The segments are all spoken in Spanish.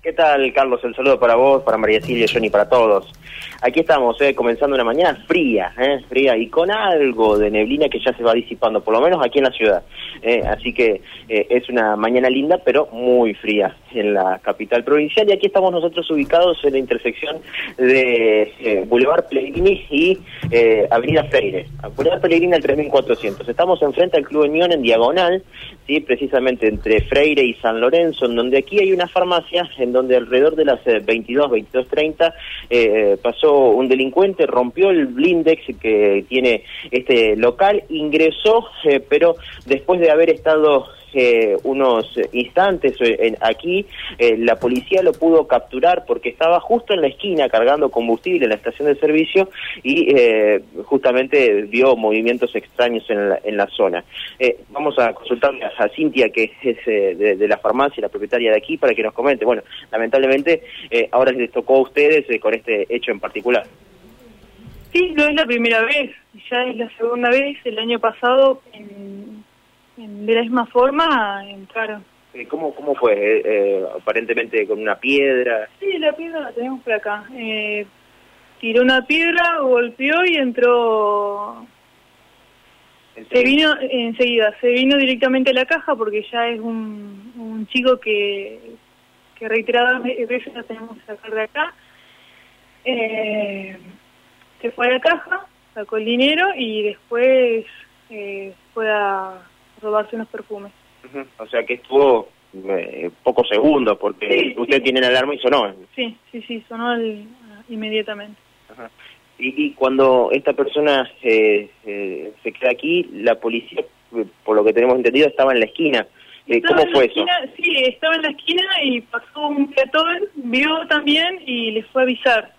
¿Qué tal, Carlos? El saludo para vos, para María Silvia, Johnny, para todos. Aquí estamos, eh, comenzando una mañana fría, eh, fría y con algo de neblina que ya se va disipando, por lo menos aquí en la ciudad. Eh, así que eh, es una mañana linda, pero muy fría en la capital provincial. Y aquí estamos nosotros ubicados en la intersección de eh, Boulevard Pellegrini y eh, Avenida Freire. Boulevard Pellegrini al 3400. Estamos enfrente al Club Unión en diagonal, sí, precisamente entre Freire y San Lorenzo, en donde aquí hay una farmacia en donde alrededor de las eh, 22, 22.30 eh, pasó un delincuente, rompió el blindex que tiene este local, ingresó, eh, pero después de haber estado eh, unos instantes eh, en, aquí, eh, la policía lo pudo capturar porque estaba justo en la esquina cargando combustible en la estación de servicio y eh, justamente vio movimientos extraños en la, en la zona. Eh, vamos a consultarle a Cintia, que es eh, de, de, la farmacia, la propietaria de aquí, para que nos comente. Bueno, lamentablemente eh, ahora les tocó a ustedes eh, con este hecho en particular. Sí, no es la primera vez, ya es la segunda vez. El año pasado, en, en, de la misma forma, entraron. Eh, ¿Cómo, cómo fue? Eh, eh, aparentemente con una piedra. Sí, la piedra la tenemos por acá. Eh, tiró una piedra, golpeó y entró. Se vino enseguida, se vino directamente a la caja porque ya es un, un chico que, que reiteradas veces lo tenemos que sacar de acá. Eh, se fue a la caja, sacó el dinero y después eh, fue a robarse unos perfumes. Uh -huh. O sea que estuvo eh, pocos segundos porque sí, usted sí. tiene la alarma y sonó. Sí, sí, sí, sonó el, inmediatamente. Ajá. Y, y, cuando esta persona eh, eh, se queda aquí, la policía, por lo que tenemos entendido, estaba en la esquina. Eh, ¿Cómo fue eso? Esquina, sí, estaba en la esquina y pasó un peatón, vio también y les fue a avisar.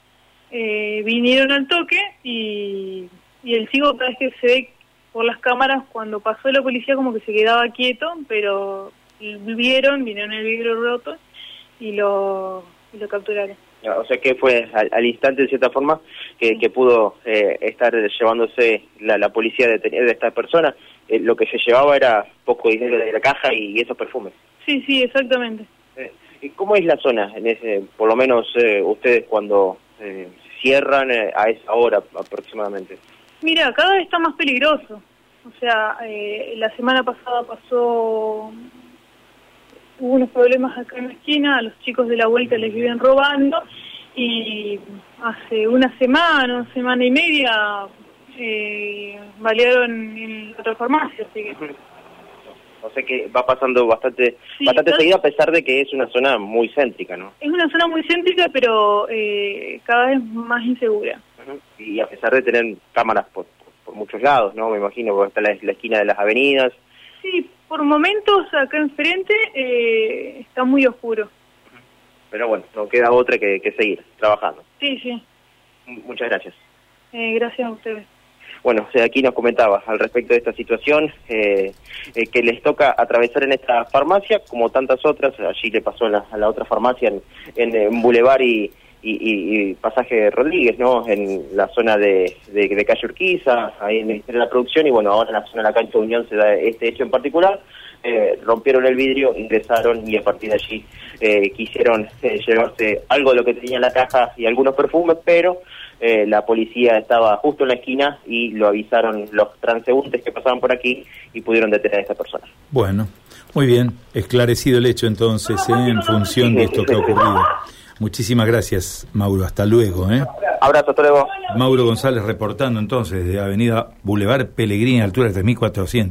Eh, vinieron al toque y, y el chico cada vez que se ve por las cámaras, cuando pasó la policía como que se quedaba quieto, pero vieron, vinieron el vidrio roto y lo, y lo capturaron. O sea que fue al, al, instante, de cierta forma, que, que pudo eh, estar llevándose la, la policía de, de esta persona. Eh, lo que se llevaba era poco dinero de la caja y, esos perfumes. Sí, sí, exactamente. Eh, ¿Cómo es la zona? En ese, por lo menos eh, ustedes cuando eh, cierran a esa hora aproximadamente. Mira, cada vez está más peligroso. O sea, eh, la semana pasada pasó hubo unos problemas acá en la esquina, a los chicos de la vuelta les viven robando y hace una semana, una semana y media eh, balearon en otra farmacia, así que... O sea que va pasando bastante sí, bastante seguido a pesar de que es una zona muy céntrica, ¿no? Es una zona muy céntrica, pero eh, cada vez más insegura. Y a pesar de tener cámaras por, por, por, muchos lados, ¿no? Me imagino, porque está la, la esquina de las avenidas. Por momentos acá enfrente eh, está muy oscuro. Pero bueno, no queda otra que, que seguir trabajando. Sí, sí. Muchas gracias. Eh, gracias a ustedes. Bueno, o sea, aquí nos comentaba al respecto de esta situación eh, eh, que les toca atravesar en esta farmacia, como tantas otras, allí le pasó a la, a la otra farmacia en, en, en Boulevard y, y, y, y, Pasaje Rodríguez, ¿no? En la zona de, de, de Calle Urquiza, ahí en el Ministerio de la Producción, y bueno, ahora en la zona de la cancha Unión se da este hecho en particular. Eh, rompieron el vidrio, ingresaron y a partir de allí eh, quisieron eh, llevarse algo de lo que tenía en la caja y algunos perfumes, pero eh, la policía estaba justo en la esquina y lo avisaron los transeúntes que pasaban por aquí y pudieron detener a esta persona. Bueno, muy bien, esclarecido el hecho entonces ¿eh? en función de esto que ha ocurrido. Muchísimas gracias, Mauro. Hasta luego. ¿eh? Abrazo, hasta luego. Mauro González reportando entonces de Avenida Boulevard Pellegrini, altura de 3400.